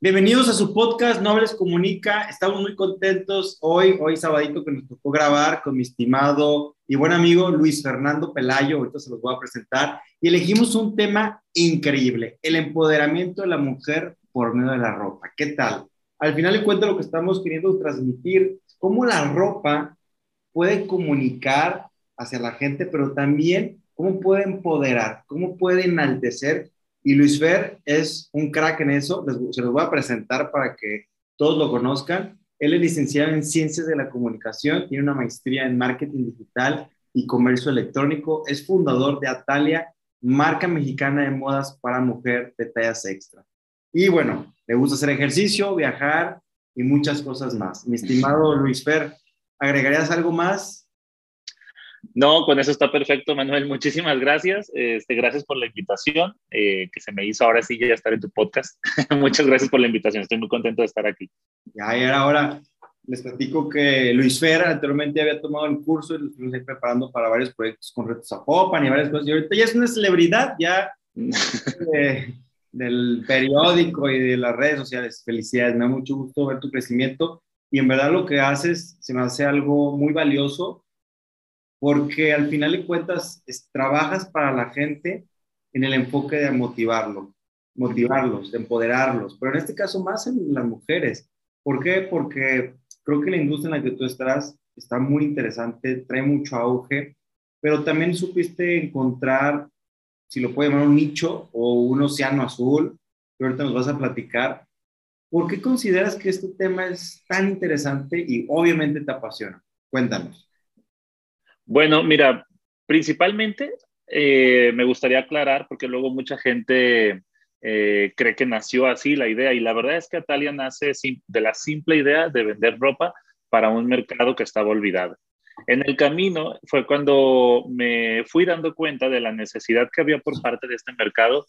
Bienvenidos a su podcast Nobles Comunica. Estamos muy contentos hoy, hoy sabadito que nos tocó grabar con mi estimado y buen amigo Luis Fernando Pelayo. Ahorita se los voy a presentar. Y elegimos un tema increíble, el empoderamiento de la mujer por medio de la ropa. ¿Qué tal? Al final de cuentas lo que estamos queriendo transmitir, cómo la ropa puede comunicar hacia la gente, pero también cómo puede empoderar, cómo puede enaltecer y Luis Fer es un crack en eso, se los voy a presentar para que todos lo conozcan. Él es licenciado en Ciencias de la Comunicación, tiene una maestría en Marketing Digital y Comercio Electrónico, es fundador de Atalia, marca mexicana de modas para mujer de tallas extra. Y bueno, le gusta hacer ejercicio, viajar y muchas cosas más. Mi estimado Luis Fer, ¿agregarías algo más? No, con eso está perfecto, Manuel. Muchísimas gracias. Este, gracias por la invitación eh, que se me hizo ahora sí ya estar en tu podcast. Muchas gracias por la invitación. Estoy muy contento de estar aquí. Ya, y ahora les platico que Luis Fer anteriormente había tomado el curso y lo estuvimos preparando para varios proyectos con retos a Popan y varias cosas. Y ahorita ya es una celebridad ya del periódico y de las redes sociales. Felicidades, me da mucho gusto ver tu crecimiento y en verdad lo que haces se me hace algo muy valioso porque al final de cuentas trabajas para la gente en el enfoque de motivarlo, motivarlos, de empoderarlos, pero en este caso más en las mujeres. ¿Por qué? Porque creo que la industria en la que tú estás está muy interesante, trae mucho auge, pero también supiste encontrar, si lo puedo llamar un nicho o un océano azul, que ahorita nos vas a platicar. ¿Por qué consideras que este tema es tan interesante y obviamente te apasiona? Cuéntanos. Bueno, mira, principalmente eh, me gustaría aclarar, porque luego mucha gente eh, cree que nació así la idea, y la verdad es que Atalia nace de la simple idea de vender ropa para un mercado que estaba olvidado. En el camino fue cuando me fui dando cuenta de la necesidad que había por parte de este mercado,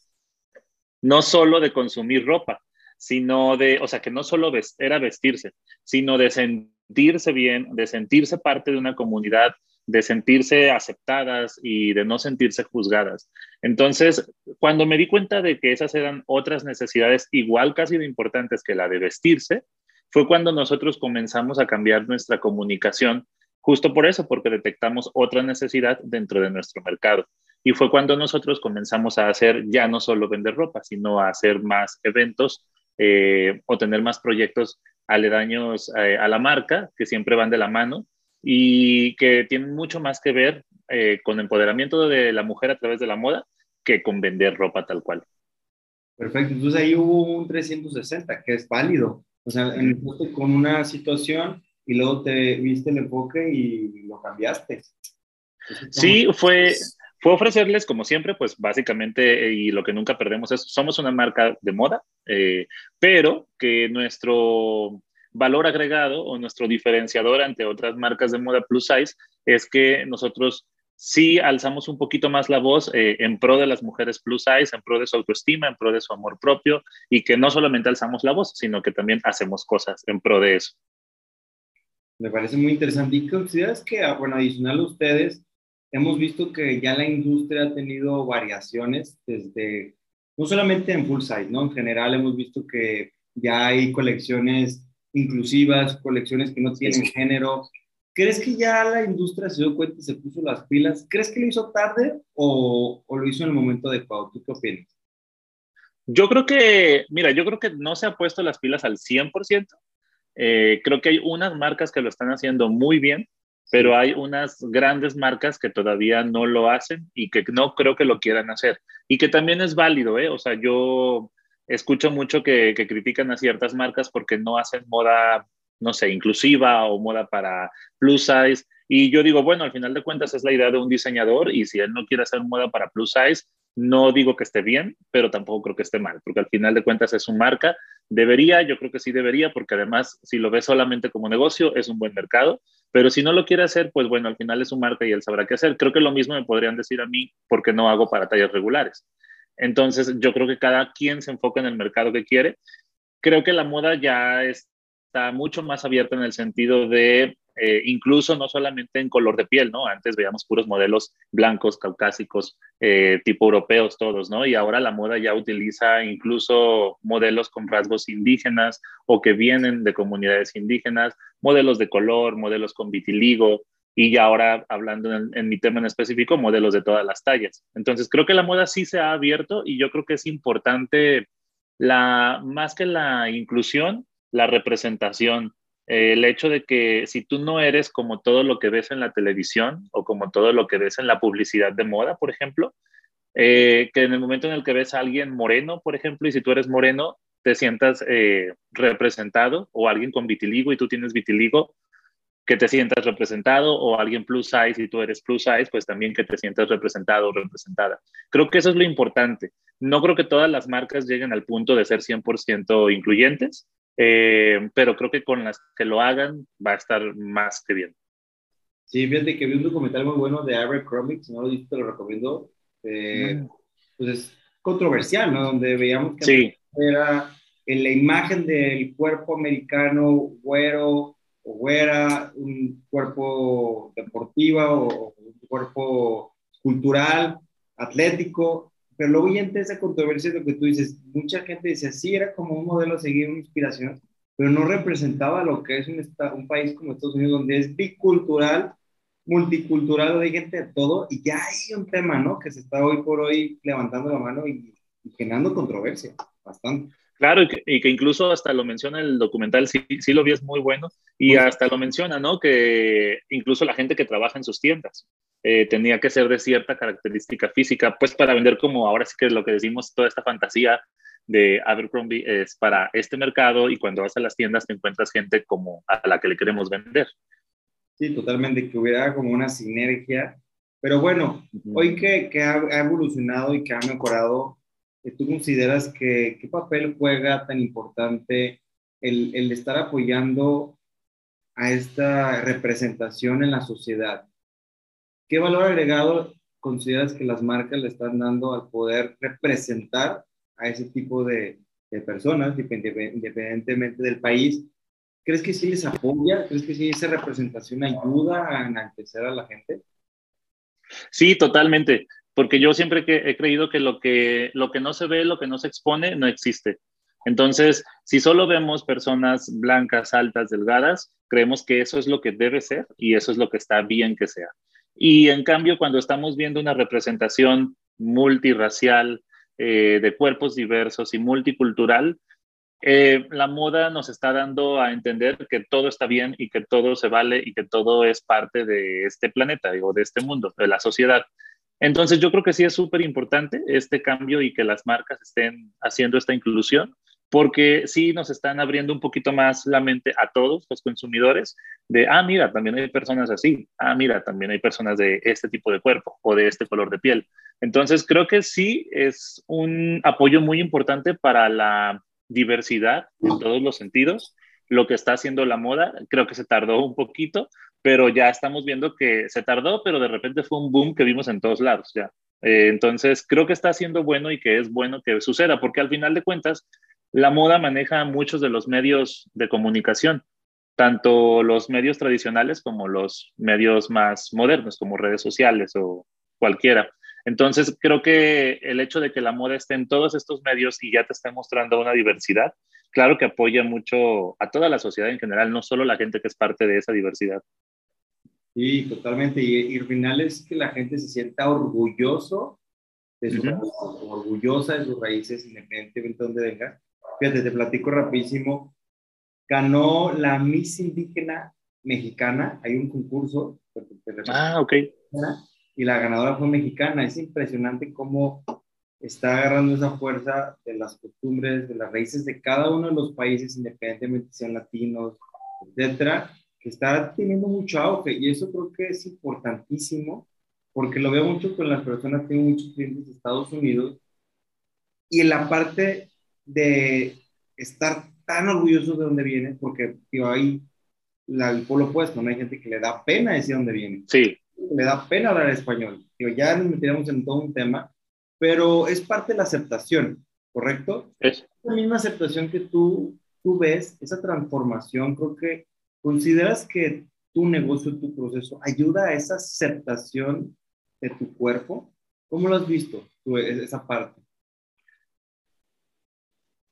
no solo de consumir ropa, sino de, o sea, que no solo era vestirse, sino de sentirse bien, de sentirse parte de una comunidad, de sentirse aceptadas y de no sentirse juzgadas. Entonces, cuando me di cuenta de que esas eran otras necesidades igual casi de importantes que la de vestirse, fue cuando nosotros comenzamos a cambiar nuestra comunicación, justo por eso, porque detectamos otra necesidad dentro de nuestro mercado. Y fue cuando nosotros comenzamos a hacer ya no solo vender ropa, sino a hacer más eventos eh, o tener más proyectos aledaños eh, a la marca, que siempre van de la mano, y que tienen mucho más que ver eh, con empoderamiento de la mujer a través de la moda que con vender ropa tal cual. Perfecto, entonces ahí hubo un 360 que es válido, o sea, empezaste con una situación y luego te viste el enfoque y lo cambiaste. Sí, fue, fue ofrecerles, como siempre, pues básicamente, y lo que nunca perdemos es, somos una marca de moda, eh, pero que nuestro valor agregado o nuestro diferenciador ante otras marcas de moda plus size es que nosotros sí alzamos un poquito más la voz eh, en pro de las mujeres plus size, en pro de su autoestima, en pro de su amor propio y que no solamente alzamos la voz, sino que también hacemos cosas en pro de eso. Me parece muy interesante. ¿Y consideras que, ah, bueno, adicional a ustedes, hemos visto que ya la industria ha tenido variaciones desde, no solamente en full size, ¿no? En general hemos visto que ya hay colecciones inclusivas, colecciones que no tienen género. ¿Crees que ya la industria se dio cuenta y se puso las pilas? ¿Crees que lo hizo tarde o, o lo hizo en el momento adecuado? ¿Tú qué opinas? Yo creo que, mira, yo creo que no se ha puesto las pilas al 100%. Eh, creo que hay unas marcas que lo están haciendo muy bien, pero hay unas grandes marcas que todavía no lo hacen y que no creo que lo quieran hacer. Y que también es válido, ¿eh? O sea, yo escucho mucho que, critican a ciertas marcas porque no hacen moda, no sé, inclusiva o moda para plus size. Y yo digo, bueno, al final de cuentas es la idea de un diseñador y si él no quiere hacer moda para plus size, no digo que esté bien, pero tampoco creo que esté mal, porque al final de cuentas es su marca. Debería, yo creo que sí debería, porque además si lo ve solamente como negocio es un buen mercado, pero si no lo quiere hacer, pues bueno, al final es su marca y él sabrá qué hacer. Creo que lo mismo me podrían decir a mí porque no hago para tallas regulares. Entonces, yo creo que cada quien se enfoca en el mercado que quiere. Creo que la moda ya está mucho más abierta en el sentido de eh, incluso no solamente en color de piel, ¿no? Antes veíamos puros modelos blancos, caucásicos, eh, tipo europeos todos, ¿no? Y ahora la moda ya utiliza incluso modelos con rasgos indígenas o que vienen de comunidades indígenas, modelos de color, modelos con vitiligo, y ya ahora hablando en, en, mi tema en específico, modelos de todas las tallas. Entonces creo que la moda sí se ha abierto y yo creo que es importante la, más que la inclusión, la representación. Eh, el hecho de que si tú no eres como todo lo que ves en la televisión o como todo lo que ves en la publicidad de moda, por ejemplo, eh, que en el momento en el que ves a alguien moreno, por ejemplo, y si tú eres moreno, te sientas eh, representado o alguien con vitiligo y tú tienes vitiligo, que te sientas representado o alguien plus size y tú eres plus size, pues también que te sientas representado o representada. Creo que eso es lo importante. No creo que todas las marcas lleguen al punto de ser 100% incluyentes, eh, pero creo que con las que lo hagan va a estar más que bien. Sí, fíjate que vi un documental muy bueno de Abercrombie, si no lo viste, te lo recomiendo. Eh, mm. Pues es controversial, ¿no? Donde veíamos que sí. era en la imagen del cuerpo americano güero, o güera, un cuerpo deportivo o un cuerpo cultural, atlético, pero luego ya entra esa controversia de lo que tú dices, mucha gente dice, sí, era como un modelo a seguir, una inspiración, pero no representaba lo que es un, un país como Estados Unidos, donde es bicultural, multicultural, hay gente de todo, y ya hay un tema, ¿no? Que se está hoy por hoy levantando la mano y, y generando controversia, bastante. Claro, y que, incluso hasta lo menciona el documental, sí, sí lo vi, es muy bueno, y hasta lo menciona, ¿no? Que incluso la gente que trabaja en sus tiendas eh, tenía que ser de cierta característica física, pues para vender como ahora sí que es lo que decimos, toda esta fantasía de Abercrombie es para este mercado y cuando vas a las tiendas te encuentras gente como a la que le queremos vender. Sí, totalmente, que hubiera como una sinergia. Pero bueno, hoy que, que ha, ha evolucionado y que ha mejorado tú consideras que qué papel juega tan importante el, el estar apoyando a esta representación en la sociedad? ¿Qué valor agregado consideras que las marcas le están dando al poder representar a ese tipo de, de personas, independientemente del país? ¿Crees que sí les apoya? ¿Crees que sí esa representación ayuda a enaltecer a la gente? Sí, totalmente porque yo siempre he creído que lo, que lo que no se ve, lo que no se expone, no existe. Entonces, si solo vemos personas blancas, altas, delgadas, creemos que eso es lo que debe ser y eso es lo que está bien que sea. Y en cambio, cuando estamos viendo una representación multirracial, eh, de cuerpos diversos y multicultural, eh, la moda nos está dando a entender que todo está bien y que todo se vale y que todo es parte de este planeta, digo, de este mundo, de la sociedad. Entonces yo creo que sí es súper importante este cambio y que las marcas estén haciendo esta inclusión, porque sí nos están abriendo un poquito más la mente a todos los consumidores de, ah, mira, también hay personas así, ah, mira, también hay personas de este tipo de cuerpo o de este color de piel. Entonces creo que sí es un apoyo muy importante para la diversidad en todos los sentidos. Lo que está haciendo la moda, creo que se tardó un poquito, pero ya estamos viendo que se tardó, pero de repente fue un boom que vimos en todos lados ya. Eh, entonces, creo que está siendo bueno y que es bueno que suceda, porque al final de cuentas, la moda maneja muchos de los medios de comunicación, tanto los medios tradicionales como los medios más modernos, como redes sociales o cualquiera. Entonces, creo que el hecho de que la moda esté en todos estos medios y ya te esté mostrando una diversidad, claro que apoya mucho a toda la sociedad en general, no solo la gente que es parte de esa diversidad. Sí, totalmente. Y, al final es que la gente se sienta orgulloso de su orgullosa de sus raíces, independientemente de dónde venga. Fíjate, te platico rapidísimo. Ganó la Miss Indígena Mexicana. Hay un concurso. Ah, ok. Y la ganadora fue mexicana. Es impresionante cómo está agarrando esa fuerza de las costumbres, de las raíces de cada uno de los países, independientemente sean latinos, etcétera está teniendo mucho auge y eso creo que es importantísimo porque lo veo mucho con las personas, tengo muchos clientes de Estados Unidos y en la parte de estar tan orgullosos de dónde viene, porque tío, ahí la, el polo opuesto, ¿no? Hay gente que le da pena decir dónde viene. Sí. Le da pena hablar español. Tío, ya nos metíamos en todo un tema, pero es parte de la aceptación, ¿correcto? Es. La misma aceptación que tú, tú ves, esa transformación, creo que ¿Consideras que tu negocio, tu proceso, ayuda a esa aceptación de tu cuerpo? ¿Cómo lo has visto, esa parte?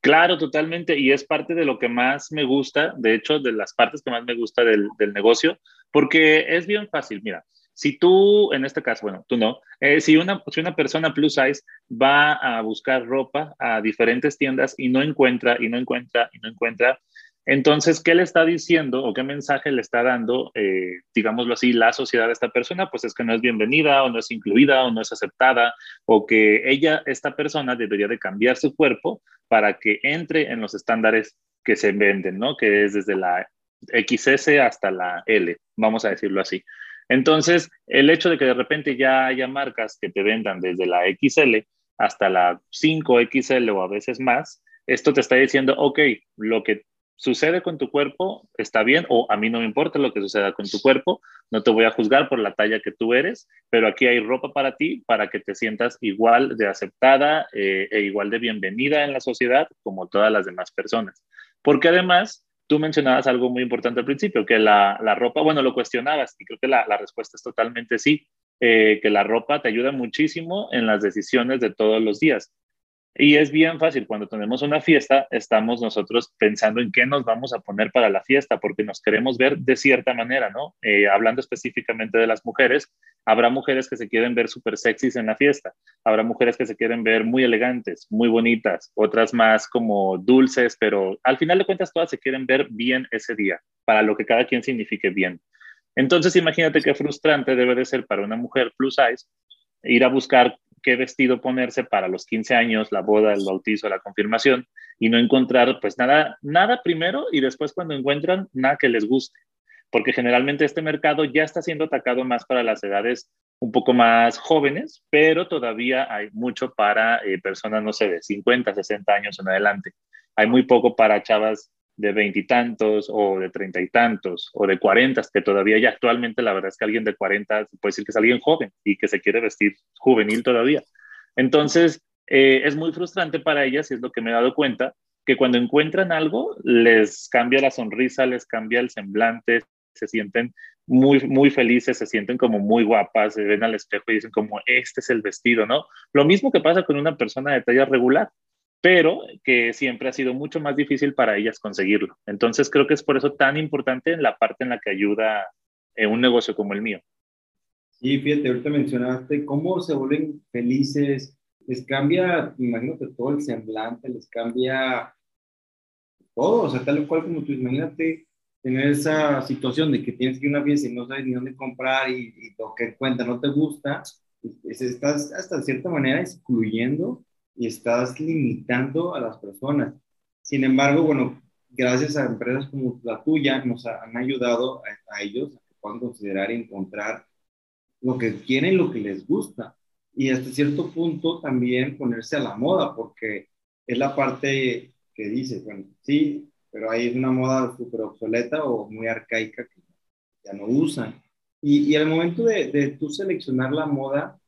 Claro, totalmente. Y es parte de lo que más me gusta, de hecho, de las partes que más me gusta del, negocio, porque es bien fácil. Mira, si tú, en este caso, bueno, tú no, eh, si, una, si una persona plus size va a buscar ropa a diferentes tiendas y no encuentra, y no encuentra, y no encuentra, entonces, ¿qué le está diciendo o qué mensaje le está dando, eh, digámoslo así, la sociedad a esta persona? Pues es que no es bienvenida o no es incluida o no es aceptada o que ella, esta persona, debería de cambiar su cuerpo para que entre en los estándares que se venden, ¿no? Que es desde la XS hasta la L, vamos a decirlo así. Entonces, el hecho de que de repente ya haya marcas que te vendan desde la XL hasta la 5XL o a veces más, esto te está diciendo, ok, lo que sucede con tu cuerpo, está bien, o a mí no me importa lo que suceda con tu cuerpo, no te voy a juzgar por la talla que tú eres, pero aquí hay ropa para ti para que te sientas igual de aceptada eh, e igual de bienvenida en la sociedad como todas las demás personas. Porque además, tú mencionabas algo muy importante al principio, que la, ropa, bueno, lo cuestionabas y creo que la, respuesta es totalmente sí, eh, que la ropa te ayuda muchísimo en las decisiones de todos los días. Y es bien fácil, cuando tenemos una fiesta, estamos nosotros pensando en qué nos vamos a poner para la fiesta, porque nos queremos ver de cierta manera, ¿no? Eh, hablando específicamente de las mujeres, habrá mujeres que se quieren ver súper sexys en la fiesta, habrá mujeres que se quieren ver muy elegantes, muy bonitas, otras más como dulces, pero al final de cuentas todas se quieren ver bien ese día, para lo que cada quien signifique bien. Entonces imagínate qué frustrante debe de ser para una mujer plus size ir a buscar qué vestido ponerse para los 15 años, la boda, el bautizo, la confirmación, y no encontrar pues nada, nada primero y después cuando encuentran nada que les guste, porque generalmente este mercado ya está siendo atacado más para las edades un poco más jóvenes, pero todavía hay mucho para eh, personas, no sé, de 50, 60 años en adelante. Hay muy poco para chavas de veintitantos o de treinta y tantos o de cuarenta, que todavía ya actualmente la verdad es que alguien de cuarenta puede decir que es alguien joven y que se quiere vestir juvenil todavía. Entonces, eh, es muy frustrante para ellas y es lo que me he dado cuenta, que cuando encuentran algo les cambia la sonrisa, les cambia el semblante, se sienten muy, muy felices, se sienten como muy guapas, se ven al espejo y dicen como, este es el vestido, ¿no? Lo mismo que pasa con una persona de talla regular pero que siempre ha sido mucho más difícil para ellas conseguirlo. Entonces creo que es por eso tan importante en la parte en la que ayuda en un negocio como el mío. Sí, fíjate, ahorita mencionaste cómo se vuelven felices, les cambia, imagino que todo el semblante, les cambia todo, o sea, tal cual como tú, imagínate tener esa situación de que tienes que ir a una fiesta y no sabes ni dónde comprar y, y lo que cuenta no te gusta, estás hasta de cierta manera excluyendo y estás limitando a las personas. Sin embargo, bueno, gracias a empresas como la tuya, nos han ayudado a, ellos a que puedan considerar y encontrar lo que quieren, lo que les gusta. Y hasta cierto punto también ponerse a la moda, porque es la parte que dice, bueno, sí, pero hay una moda súper obsoleta o muy arcaica que ya no usan. Y, y al momento de, de tú seleccionar la moda,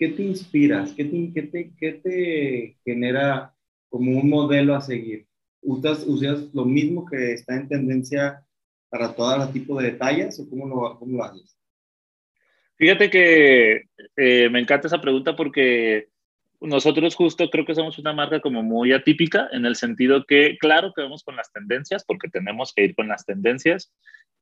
¿qué te inspiras? ¿Qué te, qué te, qué te genera como un modelo a seguir? ¿Usas, ¿Usas lo mismo que está en tendencia para todo tipo de detalles o cómo lo, cómo lo haces? Fíjate que eh, me encanta esa pregunta porque nosotros justo creo que somos una marca como muy atípica en el sentido que, claro que vamos con las tendencias porque tenemos que ir con las tendencias,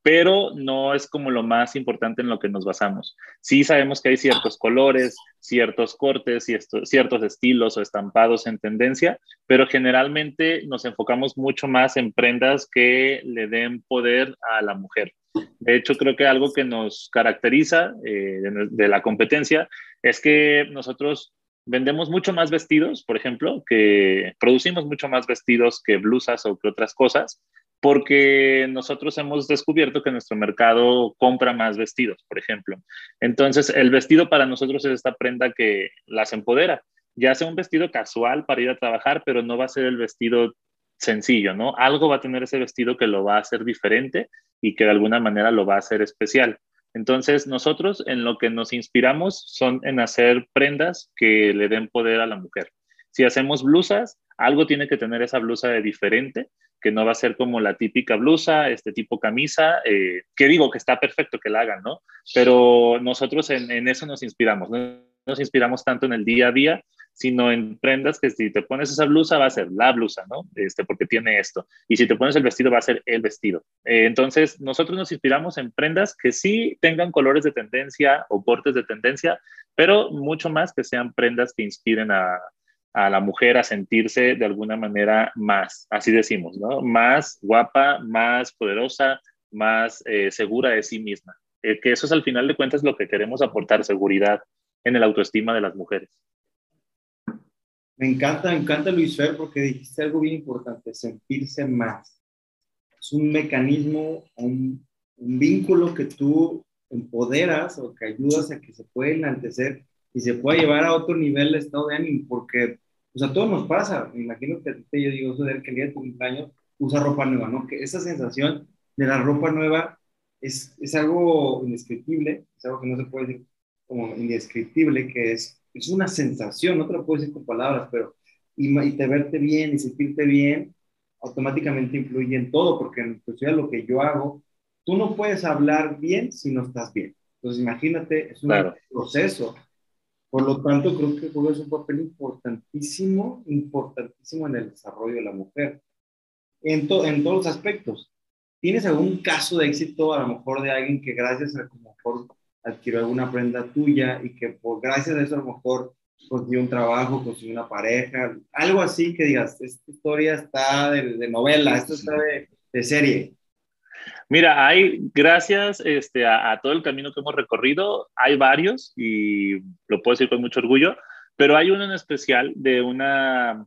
pero no es como lo más importante en lo que nos basamos. Sí sabemos que hay ciertos colores, ciertos cortes, ciertos estilos o estampados en tendencia, pero generalmente nos enfocamos mucho más en prendas que le den poder a la mujer. De hecho, creo que algo que nos caracteriza eh, de, la competencia es que nosotros vendemos mucho más vestidos, por ejemplo, que producimos mucho más vestidos que blusas o que otras cosas, porque nosotros hemos descubierto que nuestro mercado compra más vestidos, por ejemplo. Entonces, el vestido para nosotros es esta prenda que las empodera. Ya sea un vestido casual para ir a trabajar, pero no va a ser el vestido sencillo, ¿no? Algo va a tener ese vestido que lo va a hacer diferente y que de alguna manera lo va a hacer especial. Entonces, nosotros en lo que nos inspiramos son en hacer prendas que le den poder a la mujer. Si hacemos blusas, algo tiene que tener esa blusa de diferente que no va a ser como la típica blusa, este tipo camisa, eh, que digo que está perfecto que la hagan, ¿no? Pero nosotros en, eso nos inspiramos, ¿no? nos inspiramos tanto en el día a día, sino en prendas que si te pones esa blusa va a ser la blusa, ¿no? Este, porque tiene esto. Y si te pones el vestido va a ser el vestido. Eh, entonces, nosotros nos inspiramos en prendas que sí tengan colores de tendencia o cortes de tendencia, pero mucho más que sean prendas que inspiren a, a la mujer a sentirse de alguna manera más, así decimos, ¿no? Más guapa, más poderosa, más eh, segura de sí misma. Eh, que eso es al final de cuentas lo que queremos aportar, seguridad en el autoestima de las mujeres. Me encanta, me encanta Luis Fer porque dijiste algo bien importante, sentirse más. Es un mecanismo, un, un vínculo que tú empoderas o que ayudas a que se pueda enaltecer y se pueda llevar a otro nivel de estado de ánimo, porque pues a todos nos pasa. Me imagino que yo digo eso de que el día de tu cumpleaños usa ropa nueva, ¿no? Que esa sensación de la ropa nueva es, es algo indescriptible, es algo que no se puede decir como indescriptible, que es, es una sensación, no te lo puedo decir con palabras, pero y, y te verte bien y sentirte bien, automáticamente influye en todo, porque en especial lo que yo hago, tú no puedes hablar bien si no estás bien. Entonces, imagínate, es un proceso. Por lo tanto, creo que juegas un papel importantísimo, importantísimo en el desarrollo de la mujer, en, en todos los aspectos. ¿Tienes algún caso de éxito, a lo mejor, de alguien que gracias a como mejor adquirió alguna prenda tuya y que por gracias a eso a lo mejor consiguió un trabajo, consiguió una pareja, algo así que digas, esta historia está de, novela, esto está de, serie. Mira, hay, gracias este, a, todo el camino que hemos recorrido, hay varios y lo puedo decir con mucho orgullo, pero hay uno en especial de una,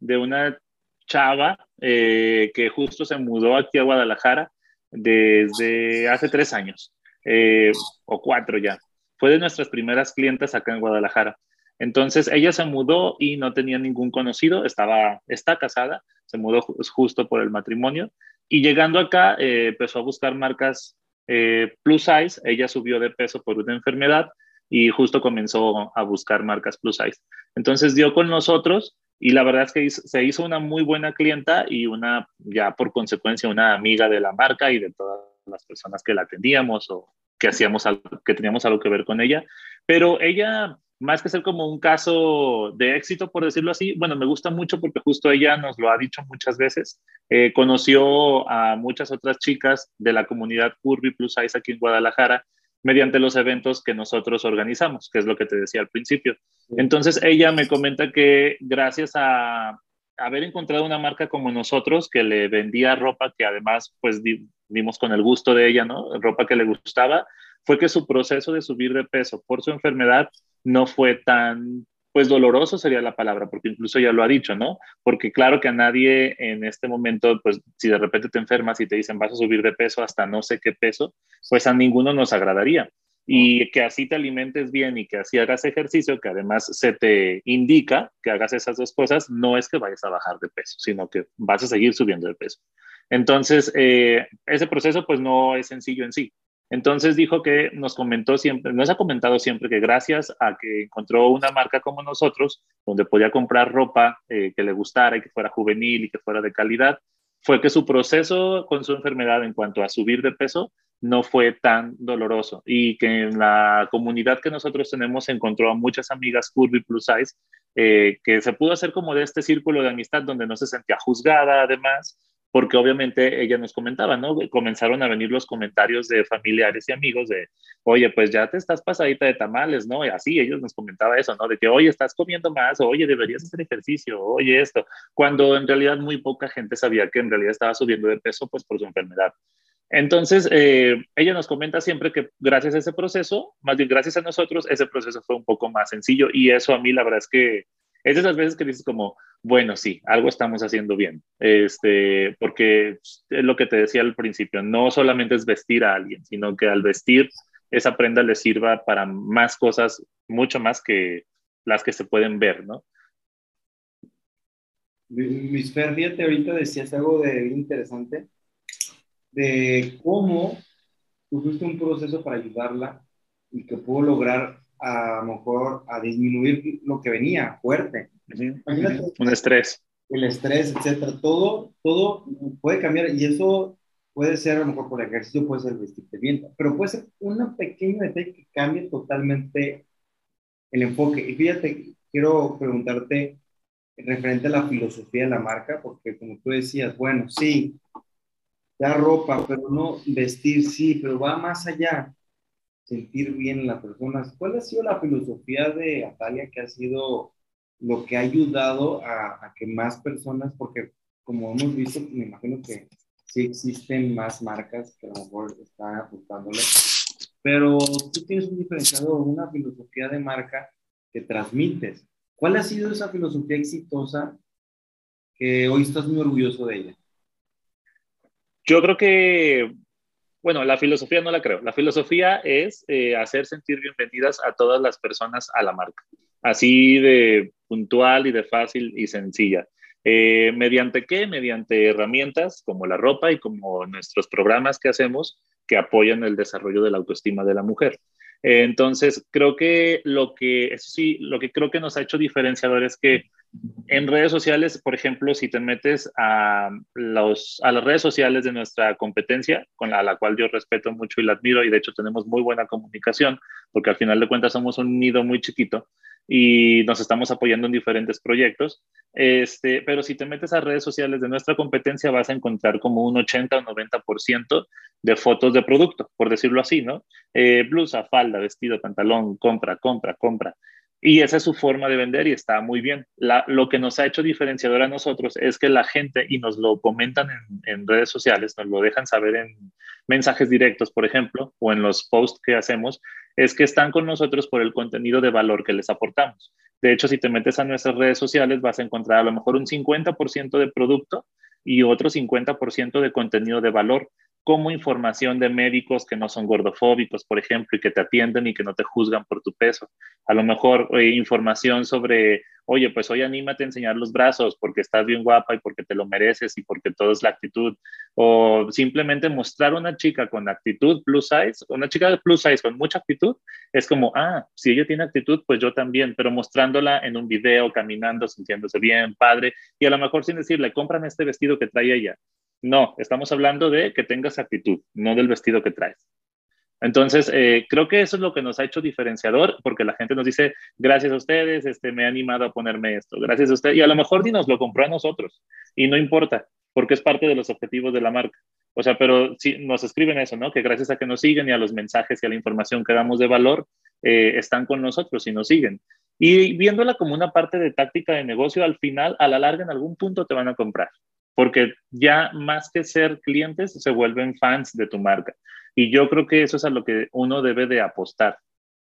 de una chava eh, que justo se mudó aquí a Guadalajara desde hace tres años. Eh, o cuatro ya. Fue de nuestras primeras clientes acá en Guadalajara. Entonces ella se mudó y no tenía ningún conocido, estaba, está casada, se mudó justo por el matrimonio y llegando acá eh, empezó a buscar marcas eh, plus size, ella subió de peso por una enfermedad y justo comenzó a buscar marcas plus size. Entonces dio con nosotros y la verdad es que se hizo una muy buena clienta y una, ya por consecuencia, una amiga de la marca y de todas las personas que la atendíamos o que hacíamos algo, que teníamos algo que ver con ella. Pero ella, más que ser como un caso de éxito, por decirlo así, bueno, me gusta mucho porque justo ella nos lo ha dicho muchas veces. Eh, conoció a muchas otras chicas de la comunidad Curvy Plus Size aquí en Guadalajara mediante los eventos que nosotros organizamos, que es lo que te decía al principio. Entonces ella me comenta que gracias a haber encontrado una marca como nosotros que le vendía ropa que además pues dimos con el gusto de ella, ¿no? Ropa que le gustaba, fue que su proceso de subir de peso por su enfermedad no fue tan, pues doloroso sería la palabra, porque incluso ya lo ha dicho, ¿no? Porque claro que a nadie en este momento, pues si de repente te enfermas y te dicen vas a subir de peso hasta no sé qué peso, pues a ninguno nos agradaría. Y que así te alimentes bien y que así hagas ejercicio, que además se te indica que hagas esas dos cosas, no es que vayas a bajar de peso, sino que vas a seguir subiendo de peso. Entonces, eh, ese proceso pues no es sencillo en sí. Entonces dijo que nos comentó siempre, nos ha comentado siempre que gracias a que encontró una marca como nosotros, donde podía comprar ropa eh, que le gustara y que fuera juvenil y que fuera de calidad, fue que su proceso con su enfermedad en cuanto a subir de peso no fue tan doloroso y que en la comunidad que nosotros tenemos encontró a muchas amigas curvy plus size eh, que se pudo hacer como de este círculo de amistad donde no se sentía juzgada además porque obviamente ella nos comentaba, ¿no? Comenzaron a venir los comentarios de familiares y amigos de, oye, pues ya te estás pasadita de tamales, ¿no? Y así ellos nos comentaba eso, ¿no? De que, oye, estás comiendo más, oye, deberías hacer ejercicio, oye, esto, cuando en realidad muy poca gente sabía que en realidad estaba subiendo de peso, pues por su enfermedad. Entonces, eh, ella nos comenta siempre que gracias a ese proceso, más bien gracias a nosotros, ese proceso fue un poco más sencillo y eso a mí la verdad es que es de esas veces que dices como, bueno, sí, algo estamos haciendo bien, este, porque es lo que te decía al principio, no solamente es vestir a alguien, sino que al vestir esa prenda le sirva para más cosas, mucho más que las que se pueden ver, ¿no? Luis Fer, fíjate, ahorita decías algo de interesante, de cómo tuviste un proceso para ayudarla y que pudo lograr a lo mejor a disminuir lo que venía fuerte. Un estrés. el estrés, etcétera, todo, todo puede cambiar y eso puede ser a lo mejor por ejercicio, puede ser vestirte bien, pero puede ser una pequeña detalle que cambie totalmente el enfoque. Y fíjate, quiero preguntarte referente a la filosofía de la marca, porque como tú decías, bueno, sí, da ropa, pero no vestir, sí, pero va más allá, sentir bien en las personas. ¿Cuál ha sido la filosofía de Atalia que ha sido lo que ha ayudado a, que más personas, porque como hemos visto, me imagino que sí existen más marcas que a lo mejor están apuntándole, pero tú tienes un diferenciador, una filosofía de marca que transmites. ¿Cuál ha sido esa filosofía exitosa que hoy estás muy orgulloso de ella? Yo creo que, bueno, la filosofía no la creo. La filosofía es eh, hacer sentir bienvenidas a todas las personas a la marca. Así de puntual y de fácil y sencilla. Eh, ¿Mediante qué? Mediante herramientas como la ropa y como nuestros programas que hacemos que apoyan el desarrollo de la autoestima de la mujer. Eh, entonces, creo que lo que, eso sí, lo que creo que nos ha hecho diferenciador es que en redes sociales, por ejemplo, si te metes a, los, a las redes sociales de nuestra competencia, con la, la, cual yo respeto mucho y la admiro, y de hecho tenemos muy buena comunicación, porque al final de cuentas somos un nido muy chiquito, y nos estamos apoyando en diferentes proyectos. Este, pero si te metes a redes sociales de nuestra competencia, vas a encontrar como un 80 o 90% de fotos de producto, por decirlo así, ¿no? Eh, blusa, falda, vestido, pantalón, compra, compra, compra. Y esa es su forma de vender y está muy bien. lo que nos ha hecho diferenciador a nosotros es que la gente, y nos lo comentan en, redes sociales, nos lo dejan saber en mensajes directos, por ejemplo, o en los posts que hacemos, es que están con nosotros por el contenido de valor que les aportamos. De hecho, si te metes a nuestras redes sociales, vas a encontrar a lo mejor un 50% de producto y otro 50% de contenido de valor como información de médicos que no son gordofóbicos, por ejemplo, y que te atienden y que no te juzgan por tu peso. A lo mejor eh, información sobre, oye, pues hoy anímate a enseñar los brazos porque estás bien guapa y porque te lo mereces y porque todo es la actitud. O simplemente mostrar una chica con actitud plus size, una chica de plus size con mucha actitud, es como, ah, si ella tiene actitud, pues yo también, pero mostrándola en un video, caminando, sintiéndose bien, padre, y a lo mejor sin decirle, cómprame este vestido que trae ella no, estamos hablando de que tengas actitud, no del vestido que traes. Entonces, eh, creo que eso es lo que nos ha hecho diferenciador, porque la gente nos dice, gracias a ustedes, este, me ha animado a ponerme esto, gracias a ustedes, y a lo mejor ni nos lo compró a nosotros, y no importa, porque es parte de los objetivos de la marca. O sea, pero si nos escriben eso, ¿no? Que gracias a que nos siguen y a los mensajes y a la información que damos de valor, eh, están con nosotros y nos siguen. Y viéndola como una parte de táctica de negocio, al final, a la larga, en algún punto te van a comprar porque ya más que ser clientes, se vuelven fans de tu marca. Y yo creo que eso es a lo que uno debe de apostar,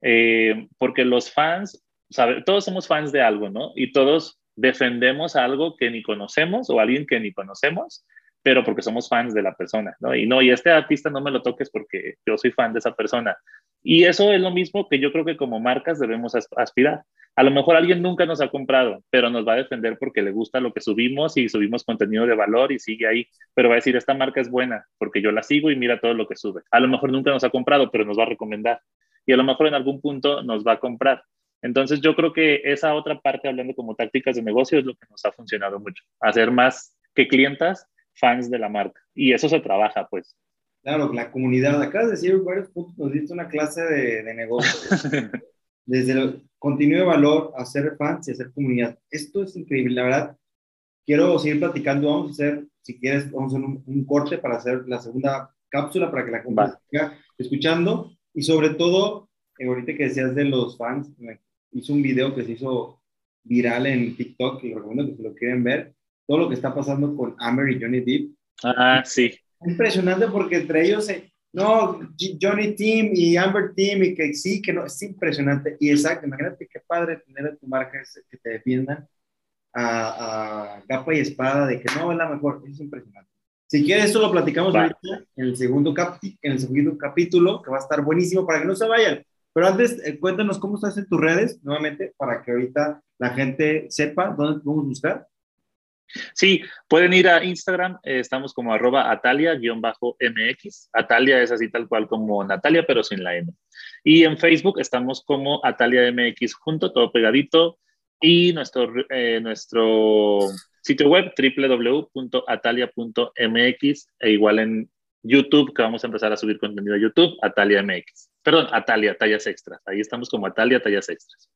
eh, porque los fans, sabe, todos somos fans de algo, ¿no? Y todos defendemos algo que ni conocemos o alguien que ni conocemos, pero porque somos fans de la persona, ¿no? Y no, y este artista no me lo toques porque yo soy fan de esa persona. Y eso es lo mismo que yo creo que como marcas debemos aspirar. A lo mejor alguien nunca nos ha comprado, pero nos va a defender porque le gusta lo que subimos y subimos contenido de valor y sigue ahí. Pero va a decir, esta marca es buena porque yo la sigo y mira todo lo que sube. A lo mejor nunca nos ha comprado, pero nos va a recomendar. Y a lo mejor en algún punto nos va a comprar. Entonces yo creo que esa otra parte, hablando como tácticas de negocio, es lo que nos ha funcionado mucho. Hacer más que clientas, fans de la marca. Y eso se trabaja, pues. Claro, la comunidad. Acabas de decir varios puntos, nos diste una clase de, de negocio. Desde el contenido de valor, hacer fans y hacer comunidad. Esto es increíble, la verdad. Quiero seguir platicando. Vamos a hacer, si quieres, vamos a hacer un, corte para hacer la segunda cápsula para que la comunidad siga escuchando. Y sobre todo, eh, ahorita que decías de los fans, hizo un video que se hizo viral en TikTok, lo recomiendo que si lo quieren ver, todo lo que está pasando con Amber y Johnny Depp. Ah, sí impresionante porque entre ellos, no, Johnny Team y Amber Team y que sí, que no, es impresionante. Y exacto, imagínate qué padre tener a tu marca que te defiendan a, capa y espada de que no es la mejor, es impresionante. Si quieres, eso lo platicamos en el, segundo en el segundo capítulo, que va a estar buenísimo para que no se vayan. Pero antes, eh, cuéntanos cómo estás en tus redes, nuevamente, para que ahorita la gente sepa dónde podemos buscar. Sí, pueden ir a Instagram, eh, estamos como arroba atalia-mx. Atalia es así tal cual como Natalia, pero sin la M. Y en Facebook estamos como Atalia MX junto, todo pegadito. y nuestro, eh, nuestro sitio web www.atalia.mx e igual en YouTube, que vamos a empezar a subir contenido a YouTube, Atalia MX. Perdón, Atalia, tallas extras. Ahí estamos como Atalia, tallas extras.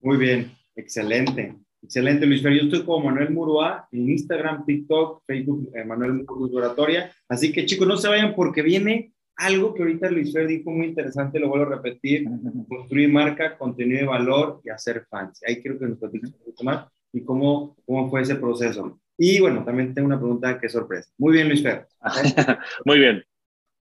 Muy bien, excelente. Excelente, Luis Fer. Yo estoy como Manuel Murúa en Instagram, TikTok, Facebook, eh, Manuel Murúa Así que chicos, no se vayan porque viene algo que ahorita Luis Fer dijo muy interesante, lo vuelvo a repetir, construir marca, contenido de valor y hacer fans. Ahí creo que nos platiques un poquito más y cómo, cómo fue ese proceso. Y bueno, también tengo una pregunta que sorpresa. Muy bien, Luis Fer. muy bien.